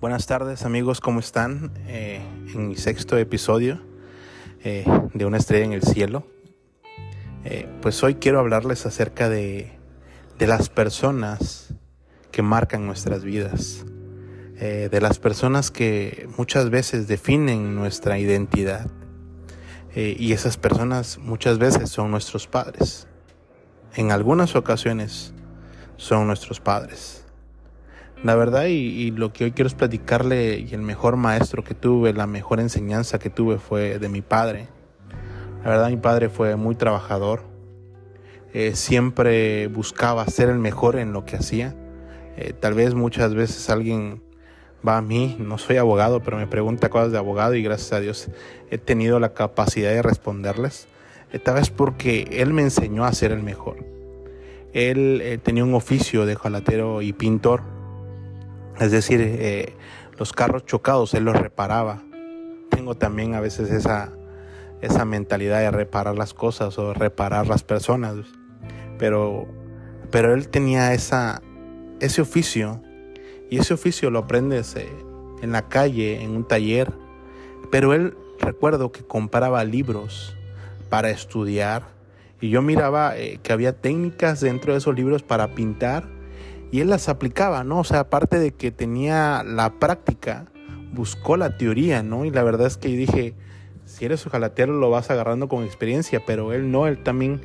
Buenas tardes amigos, ¿cómo están? Eh, en mi sexto episodio eh, de Una estrella en el cielo. Eh, pues hoy quiero hablarles acerca de, de, las personas que marcan nuestras vidas. de las personas que muchas veces definen nuestra identidad. y esas personas muchas veces son nuestros padres. En algunas ocasiones son nuestros padres. La verdad y, lo que hoy quiero es platicarle y el mejor maestro que tuve, la mejor enseñanza que tuve fue de mi padre. La verdad mi padre fue muy trabajador, eh, siempre buscaba ser el mejor en lo que hacía. Eh, tal vez muchas veces alguien va a mí, no soy abogado, pero me pregunta cosas de abogado y gracias a Dios he tenido la capacidad de responderles. Eh, tal vez porque él me enseñó a ser el mejor. Él tenía un oficio de jalatero y pintor es decir, eh, los carros chocados él los reparaba. Tengo también a veces esa, esa mentalidad de reparar las cosas o reparar las personas. Pero, pero él tenía esa, ese oficio y ese oficio lo aprendes eh, en la calle, en un taller. Pero él recuerdo que compraba libros para estudiar y yo miraba eh, que había técnicas dentro de esos libros para pintar y él las aplicaba, ¿no? O sea, aparte de que tenía la práctica, buscó la teoría, ¿no? Y la verdad es que dije, si eres ojalatero lo vas agarrando con experiencia, pero él no, él también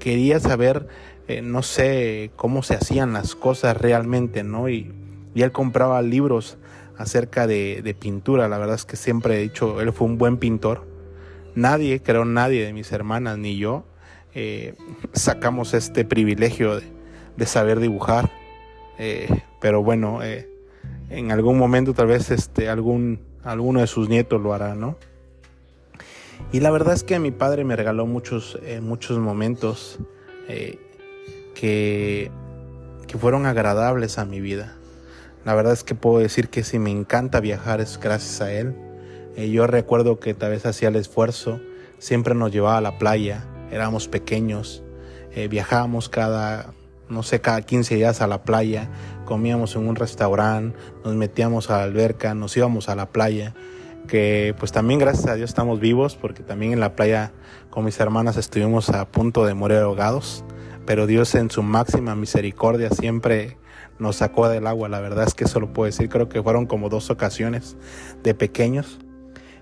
quería saber, eh, no sé, cómo se hacían las cosas realmente, ¿no? Y, y él compraba libros acerca de, pintura, la verdad es que siempre he dicho, él fue un buen pintor. Nadie, creo nadie de mis hermanas ni yo, eh, sacamos este privilegio de saber dibujar eh, pero bueno, eh, en algún momento tal vez este, algún, alguno de sus nietos lo hará, ¿no? Y la verdad es que mi padre me regaló muchos, eh, muchos momentos que, que fueron agradables a mi vida. La verdad es que puedo decir que si me encanta viajar es gracias a él. yo recuerdo que tal vez hacía el esfuerzo, siempre nos llevaba a la playa, éramos pequeños, viajábamos cada, no sé, cada 15 días a la playa, comíamos en un restaurante, nos metíamos a la alberca, nos íbamos a la playa, que pues también gracias a Dios estamos vivos, porque también en la playa con mis hermanas estuvimos a punto de morir ahogados, pero Dios en su máxima misericordia siempre nos sacó del agua, la verdad es que eso lo puedo decir, creo que fueron como dos ocasiones de pequeños.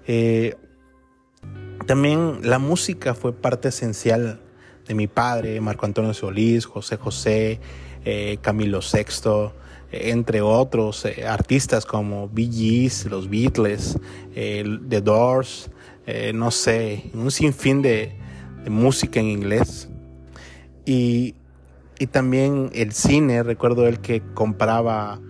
Eh, también la música fue parte esencial de mi padre, Marco Antonio Solís, José José, eh, Camilo VI, eh, entre otros eh, artistas como Bee los Beatles, The Doors, no sé, un sinfín de, música en inglés. Y, y, también el cine, recuerdo él que compraba,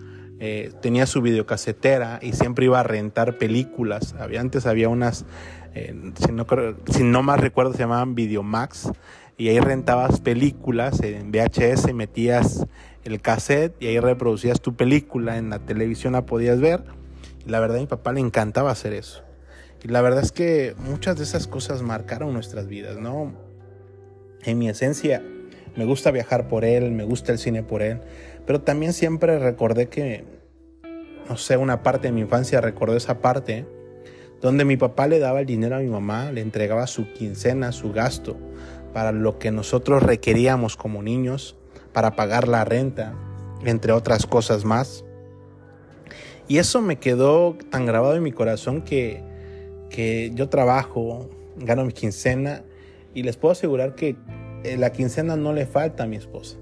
tenía su videocasetera y siempre iba a rentar películas. Había, antes había unas, si, no, si no más recuerdo, se llamaban Videomax y ahí rentabas películas en VHS, metías el cassette y ahí reproducías tu película, en la televisión la podías ver. Y la verdad a mi papá le encantaba hacer eso. Y la verdad es que muchas de esas cosas marcaron nuestras vidas, ¿no? En mi esencia, me gusta viajar por él, me gusta el cine por él, pero también siempre recordé que, no sé, una parte de mi infancia recordé esa parte donde mi papá le daba el dinero a mi mamá, le entregaba su quincena, su gasto, para lo que nosotros requeríamos como niños, para pagar la renta, entre otras cosas más. Y eso me quedó tan grabado en mi corazón que, que yo trabajo, gano mi quincena y les puedo asegurar que eh, la quincena no le falta a mi esposa.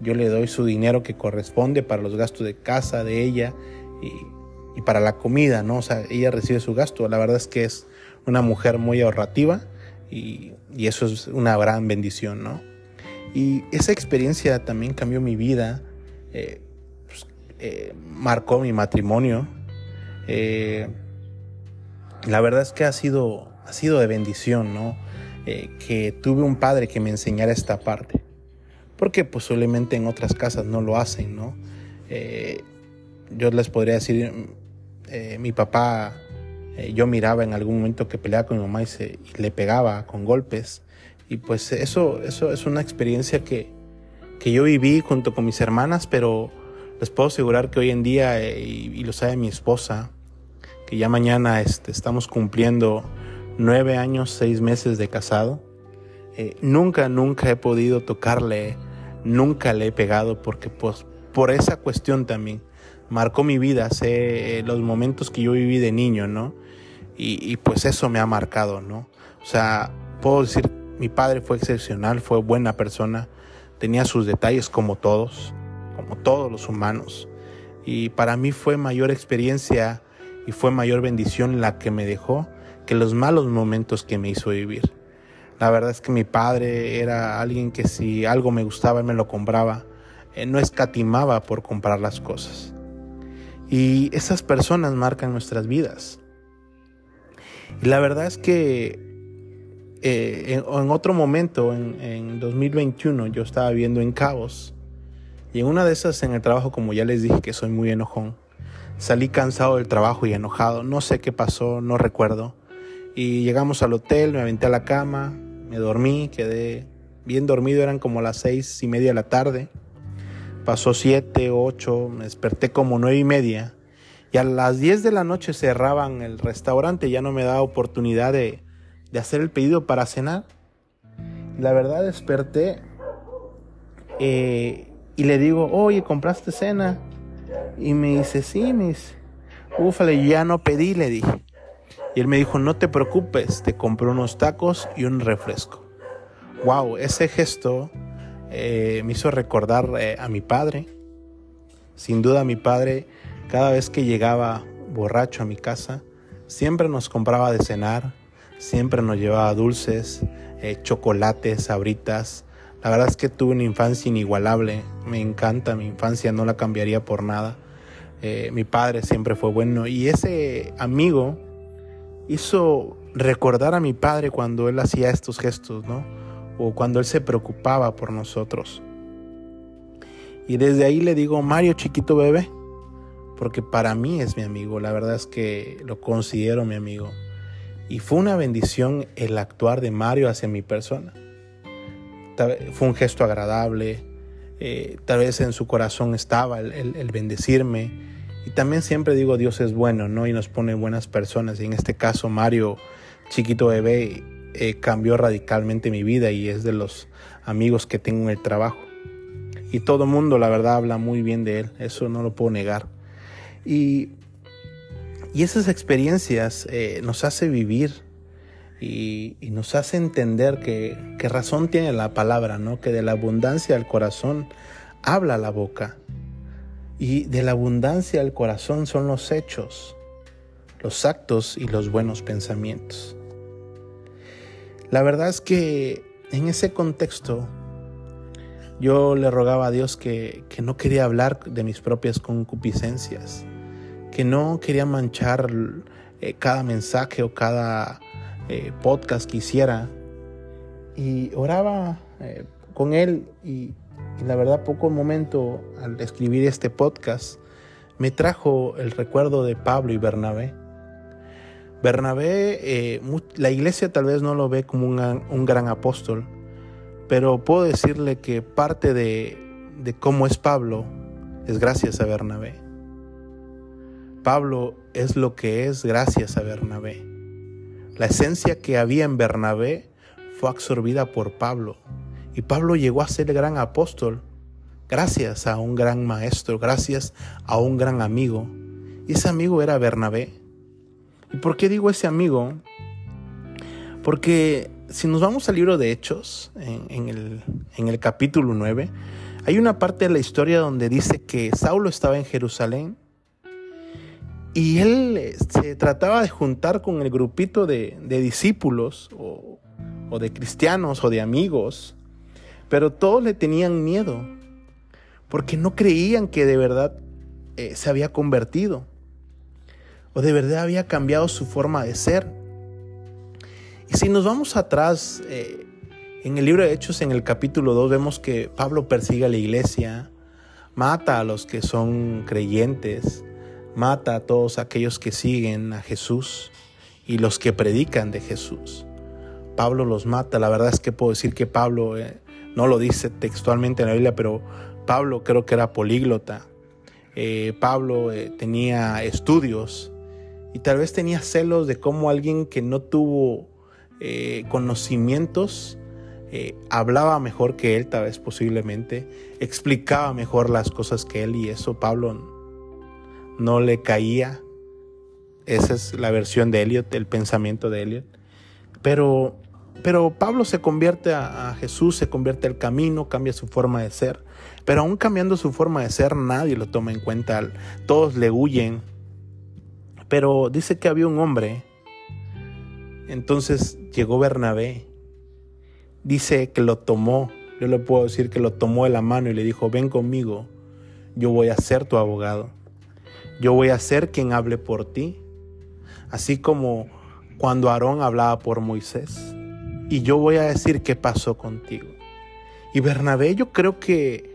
Yo le doy su dinero que corresponde para los gastos de casa de ella y, y para la comida, ¿no? O sea, ella recibe su gasto. La verdad es que es una mujer muy ahorrativa y, eso es una gran bendición, ¿no? Y esa experiencia también cambió mi vida, eh, pues, eh, marcó mi matrimonio. Eh, la verdad es que ha sido, ha sido de bendición, ¿no? que tuve un padre que me enseñara esta parte. Porque posiblemente en otras casas no lo hacen, ¿no? yo les podría decir, mi papá eh, yo miraba en algún momento que peleaba con mi mamá y, se, le pegaba con golpes. Y pues eso, eso es una experiencia que, que yo viví junto con mis hermanas, pero Les puedo asegurar que hoy en día, eh, y, lo sabe mi esposa, que ya mañana este, estamos cumpliendo nueve años, seis meses de casado. Eh, nunca, nunca he podido tocarle, nunca le he pegado porque pues por esa cuestión también marcó mi vida, sé los momentos que yo viví de niño, ¿no? Y, pues eso me ha marcado, ¿no? O sea, puedo decir, mi padre fue excepcional, fue buena persona, tenía sus detalles como todos, como todos los humanos. Y para mí fue mayor experiencia y fue mayor bendición la que me dejó que los malos momentos que me hizo vivir. La verdad es que mi padre era alguien que si algo me gustaba, él me lo compraba. no escatimaba por comprar las cosas. Y esas personas marcan nuestras vidas. La verdad es que eh, en, otro momento, en, en 2021, yo estaba viviendo en Cabos. Y en una de esas en el trabajo, como ya les dije que soy muy enojón, salí cansado del trabajo y enojado. No sé qué pasó, no recuerdo. Y llegamos al hotel, me aventé a la cama, me dormí, quedé bien dormido, eran como las seis y media de la tarde. Pasó siete, ocho, me desperté como nueve y media. Y a las diez de la noche cerraban el restaurante, ya no me daba oportunidad de, de hacer el pedido para cenar. La verdad desperté eh, y le digo, oye, ¿compraste cena? Y me dice, sí, mis. Ufale, ya no pedí, le dije. Y él me dijo, no te preocupes, te compré unos tacos y un refresco. Wow, ese gesto eh, me hizo recordar eh, a mi padre. Sin duda mi padre, cada vez que llegaba borracho a mi casa, siempre nos compraba de cenar, siempre nos llevaba dulces, eh, chocolates, sabritas. La verdad es que tuve una infancia inigualable, me encanta mi infancia, no la cambiaría por nada. Eh, mi padre siempre fue bueno y ese amigo hizo recordar a mi padre cuando él hacía estos gestos, ¿no? O cuando él se preocupaba por nosotros. Y desde ahí le digo, Mario chiquito bebé, porque para mí es mi amigo, la verdad es que lo considero mi amigo. Y fue una bendición el actuar de Mario hacia mi persona. Fue un gesto agradable, eh, tal vez en su corazón estaba el, bendecirme. Y también siempre digo Dios es bueno, ¿no? Y nos pone buenas personas. Y en este caso Mario, chiquito bebé, eh, cambió radicalmente mi vida y es de los amigos que tengo en el trabajo. Y todo el mundo, la verdad, habla muy bien de él, eso no lo puedo negar. Y y esas experiencias eh, nos hace vivir y, nos hace entender que, razón tiene la palabra, ¿no? Que de la abundancia del corazón habla la boca. Y de la abundancia del corazón son los hechos, los actos y los buenos pensamientos. La verdad es que en ese contexto yo le rogaba a Dios que, que no quería hablar de mis propias concupiscencias que no quería manchar eh, cada mensaje o cada eh, podcast que hiciera. Y oraba eh, con él y, la verdad poco momento al escribir este podcast me trajo el recuerdo de Pablo y Bernabé. Bernabé, la iglesia tal vez no lo ve como un, gran apóstol, pero puedo decirle que parte de, de cómo es Pablo es gracias a Bernabé. Pablo es lo que es gracias a Bernabé. La esencia que había en Bernabé fue absorbida por Pablo y Pablo llegó a ser gran apóstol gracias a un gran maestro, gracias a un gran amigo. Y ese amigo era Bernabé. ¿Y por qué digo ese amigo? Porque si nos vamos al libro de Hechos, en, el, en el capítulo 9, hay una parte de la historia donde dice que Saulo estaba en Jerusalén y él se trataba de juntar con el grupito de, discípulos o, de cristianos o de amigos, pero todos le tenían miedo porque no creían que de verdad eh, se había convertido o de verdad había cambiado su forma de ser. Y si nos vamos atrás, eh, en el libro de Hechos, en el capítulo 2, vemos que Pablo persigue a la iglesia, mata a los que son creyentes, mata a todos aquellos que siguen a Jesús y los que predican de Jesús. Pablo los mata. La verdad es que puedo decir que Pablo, eh, no lo dice textualmente en la Biblia, pero Pablo creo que era políglota. eh, Pablo eh, tenía estudios y tal vez tenía celos de cómo alguien que no tuvo conocimientos hablaba mejor que él, tal vez posiblemente, explicaba mejor las cosas que él y eso Pablo no le caía. Esa es la versión de Eliot, el pensamiento de Eliot. Pero, pero Pablo se convierte a, a Jesús, se convierte al camino, cambia su forma de ser. Pero aún cambiando su forma de ser, nadie lo toma en cuenta. Todos le huyen. Pero dice que había un hombre. Entonces llegó Bernabé. Dice que lo tomó. Yo le puedo decir que lo tomó de la mano y le dijo, ven conmigo. Yo voy a ser tu abogado. Yo voy a ser quien hable por ti. Así como cuando Aarón hablaba por Moisés. Y yo voy a decir qué pasó contigo. Y Bernabé yo creo que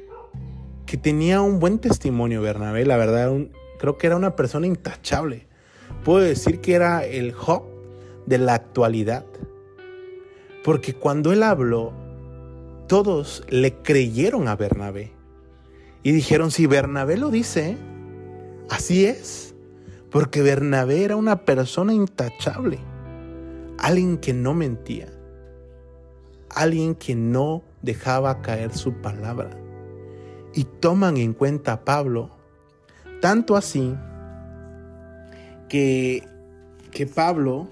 que tenía un buen testimonio Bernabé, la verdad, creo que era una persona intachable. Puedo decir que era el Job de la actualidad. Porque cuando él habló, todos le creyeron a Bernabé. Y dijeron, si Bernabé lo dice, así es. Porque Bernabé era una persona intachable. Alguien que no mentía. Alguien que no dejaba caer su palabra y toman en cuenta a Pablo, tanto así que, que Pablo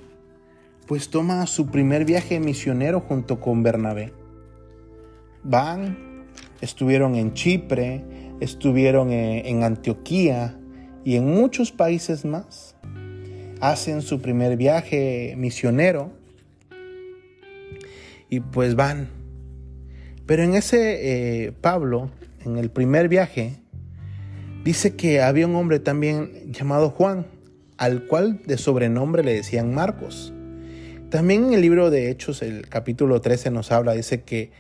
pues toma su primer viaje misionero junto con Bernabé. Van, estuvieron en Chipre, estuvieron en, en Antioquía y en muchos países más. Hacen su primer viaje misionero y pues van. Pero en ese eh, Pablo en el primer viaje, dice que había un hombre también llamado Juan, al cual de sobrenombre le decían Marcos. También en el libro de Hechos, el capítulo 13 nos habla, dice que,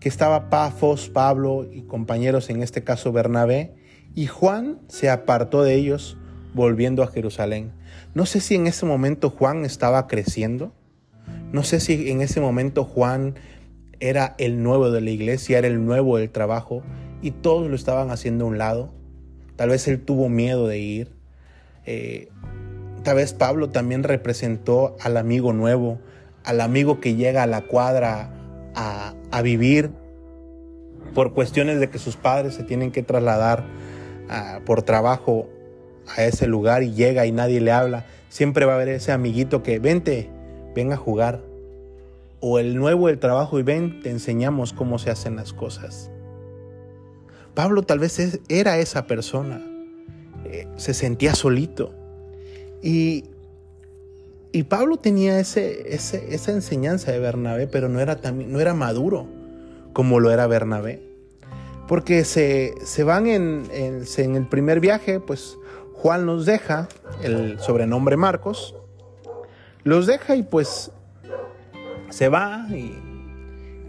que estaba Pafos, Pablo y compañeros, en este caso Bernabé, y Juan se apartó de ellos volviendo a Jerusalén. No sé si en ese momento Juan estaba creciendo, no sé si en ese momento Juan era el nuevo de la iglesia, era el nuevo del trabajo, y todos lo estaban haciendo a un lado. Tal vez él tuvo miedo de ir. Eh, tal vez Pablo también representó al amigo nuevo, al amigo que llega a la cuadra a, vivir por cuestiones de que sus padres se tienen que trasladar por trabajo a ese lugar y llega y nadie le habla. Siempre va a haber ese amiguito que vente, ven a jugar. O el nuevo del trabajo y ven, te enseñamos cómo se hacen las cosas. Pablo tal vez era esa persona, eh, se sentía solito. Y, y Pablo tenía ese, esa enseñanza de Bernabé, pero no era, no era maduro como lo era Bernabé. Porque se, van en, en, el primer viaje, pues Juan los deja, el sobrenombre Marcos, los deja y pues se va y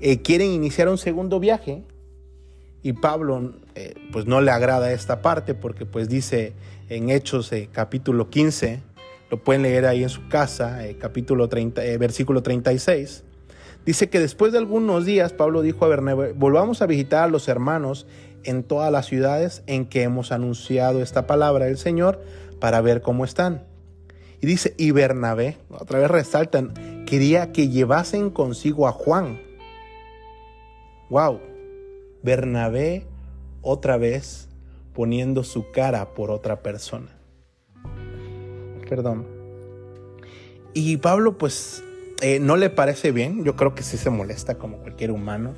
eh, quieren iniciar un segundo viaje y Pablo eh, pues no le agrada esta parte porque pues dice en Hechos eh, capítulo 15, lo pueden leer ahí en su casa, capítulo 30, versículo 36. Dice que después de algunos días Pablo dijo a Bernabé, volvamos a visitar a los hermanos en todas las ciudades en que hemos anunciado esta palabra del Señor para ver cómo están. Y dice, y Bernabé, otra vez resaltan, quería que llevasen consigo a Juan. Wow, Bernabé otra vez poniendo su cara por otra persona. Perdón. Y Pablo pues eh, no le parece bien, yo creo que sí se molesta como cualquier humano.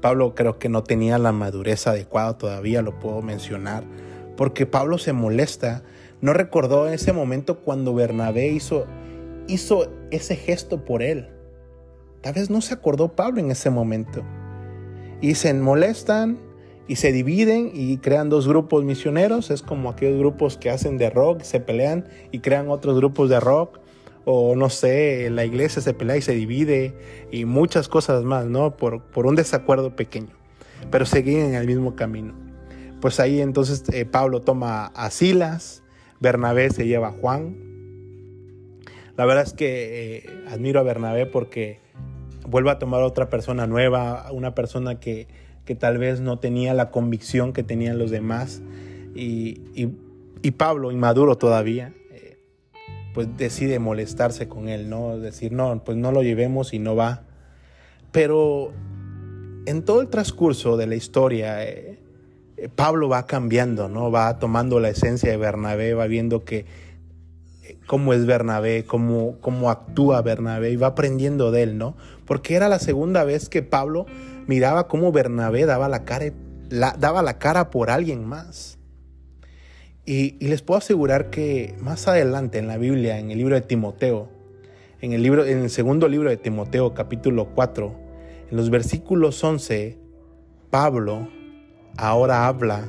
Pablo creo que no tenía la madurez adecuada todavía, lo puedo mencionar, porque Pablo se molesta, no recordó ese momento cuando Bernabé hizo, hizo ese gesto por él. Tal vez no se acordó Pablo en ese momento y se molestan y se dividen y crean dos grupos misioneros. Es como aquellos grupos que hacen de rock, se pelean y crean otros grupos de rock. O no sé, la iglesia se pelea y se divide y muchas cosas más, ¿no? Por, por un desacuerdo pequeño. Pero seguían en el mismo camino. Pues ahí entonces eh, Pablo toma a Silas, Bernabé se lleva a Juan. La verdad es que eh, admiro a Bernabé porque vuelve a tomar otra persona nueva, una persona que, que tal vez no tenía la convicción que tenían los demás Y, y, Pablo, inmaduro todavía, pues decide molestarse con él, ¿no? Decir, no, pues no lo llevemos y no va. Pero en todo el transcurso de la historia, eh, eh, Pablo va cambiando, ¿no? Va tomando la esencia de Bernabé, va viendo que cómo es Bernabé, cómo, cómo actúa Bernabé y va aprendiendo de él, ¿no? Porque era la segunda vez que Pablo miraba cómo Bernabé daba la cara, daba la cara por alguien más. Y, les puedo asegurar que más adelante en la Biblia, en el libro de Timoteo, en el, libro, en el segundo libro de Timoteo, capítulo 4, en los versículos 11, Pablo ahora habla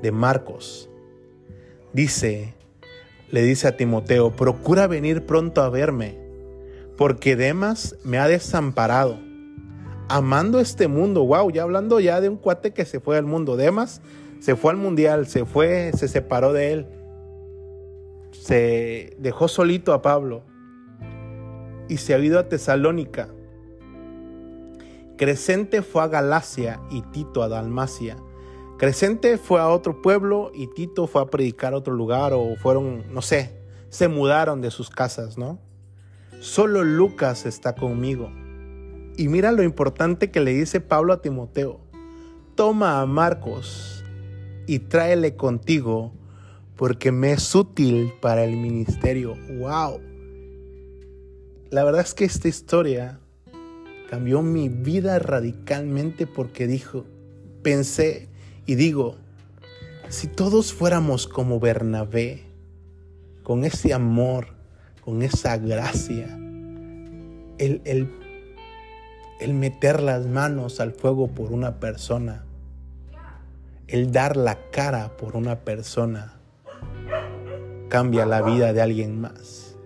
de Marcos. Dice, le dice a Timoteo, procura venir pronto a verme, porque Demas me ha desamparado, amando este mundo. Wow, ya hablando ya de un cuate que se fue al mundo. Demas se fue al mundial, se fue, se separó de él, se dejó solito a Pablo y se ha ido a Tesalónica. Crescente fue a Galacia y Tito a Dalmacia. Crescente fue a otro pueblo y Tito fue a predicar a otro lugar o fueron, no sé, se mudaron de sus casas, ¿no? Solo Lucas está conmigo. Y mira lo importante que le dice Pablo a Timoteo. Toma a Marcos y tráele contigo porque me es útil para el ministerio. ¡Wow! La verdad es que esta historia cambió mi vida radicalmente porque dijo, pensé, y digo, si todos fuéramos como Bernabé, con ese amor, con esa gracia, el, el, el meter las manos al fuego por una persona, el dar la cara por una persona, cambia la vida de alguien más.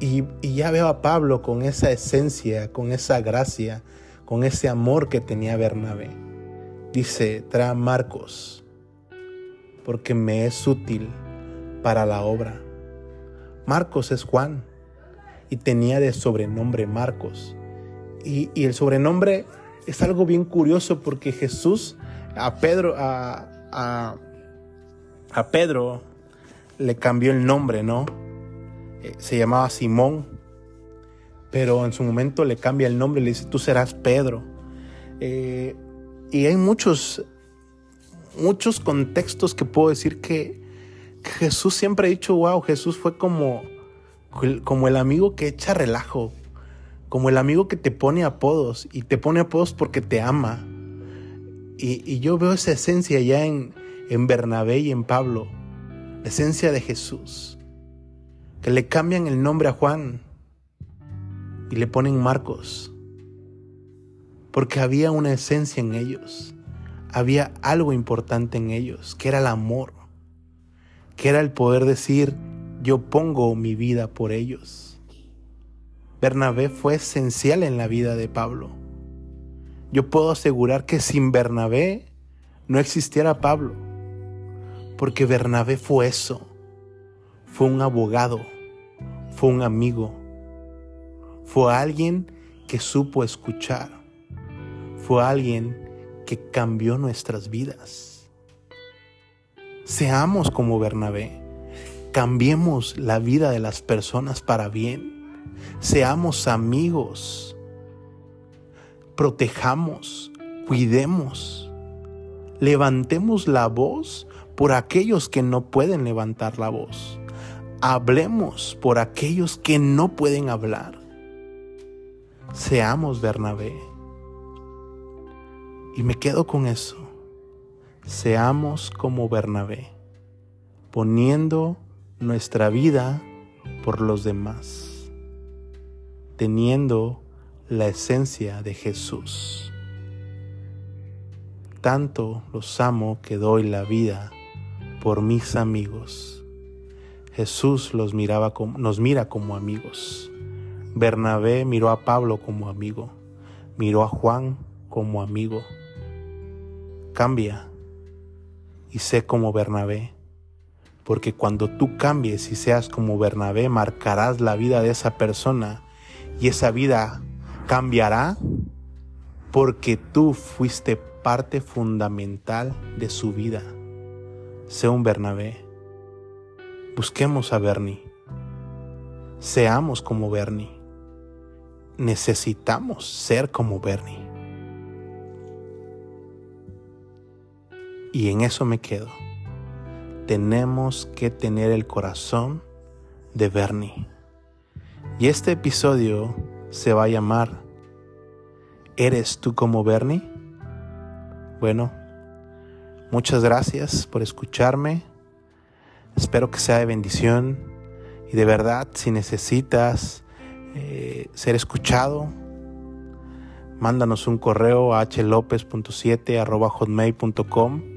Y, y, ya veo a Pablo con esa esencia, con esa gracia, con ese amor que tenía Bernabé. Dice, trae Marcos, porque me es útil para la obra. Marcos es Juan y tenía de sobrenombre Marcos. Y, el sobrenombre es algo bien curioso porque Jesús a Pedro, a, a, a Pedro le cambió el nombre, ¿no? Eh, se llamaba Simón pero en su momento le cambia el nombre, le dice, tú serás Pedro. Eh, y hay muchos, muchos contextos que puedo decir que, Jesús siempre ha dicho, wow, Jesús fue como, como el amigo que echa relajo, como el amigo que te pone apodos y te pone apodos porque te ama. Y, yo veo esa esencia ya en, en Bernabé y en Pablo, la esencia de Jesús, que le cambian el nombre a Juan y le ponen Marcos. Porque había una esencia en ellos, había algo importante en ellos, que era el amor, que era el poder decir, yo pongo mi vida por ellos. Bernabé fue esencial en la vida de Pablo. Yo puedo asegurar que sin Bernabé no existiera Pablo, porque Bernabé fue eso, fue un abogado, fue un amigo, fue alguien que supo escuchar. Fue alguien que cambió nuestras vidas. Seamos como Bernabé. Cambiemos la vida de las personas para bien. Seamos amigos. Protejamos, cuidemos. Levantemos la voz por aquellos que no pueden levantar la voz. Hablemos por aquellos que no pueden hablar. Seamos Bernabé. Y me quedo con eso. Seamos como Bernabé, poniendo nuestra vida por los demás, teniendo la esencia de Jesús. Tanto los amo que doy la vida por mis amigos. Jesús los miraba como, nos mira como amigos. Bernabé miró a Pablo como amigo, miró a Juan como amigo. Cambia y sé como Bernabé, porque cuando tú cambies y seas como Bernabé, marcarás la vida de esa persona y esa vida cambiará porque tú fuiste parte fundamental de su vida. Sea un Bernabé. Busquemos a Bernie. Seamos como Bernie. Necesitamos ser como Bernie. Y en eso me quedo. Tenemos que tener el corazón de Bernie. Y este episodio se va a llamar ¿Eres tú como Bernie? Bueno, muchas gracias por escucharme. Espero que sea de bendición. Y de verdad, si necesitas eh, ser escuchado, mándanos un correo a hlopez.7 hotmail.com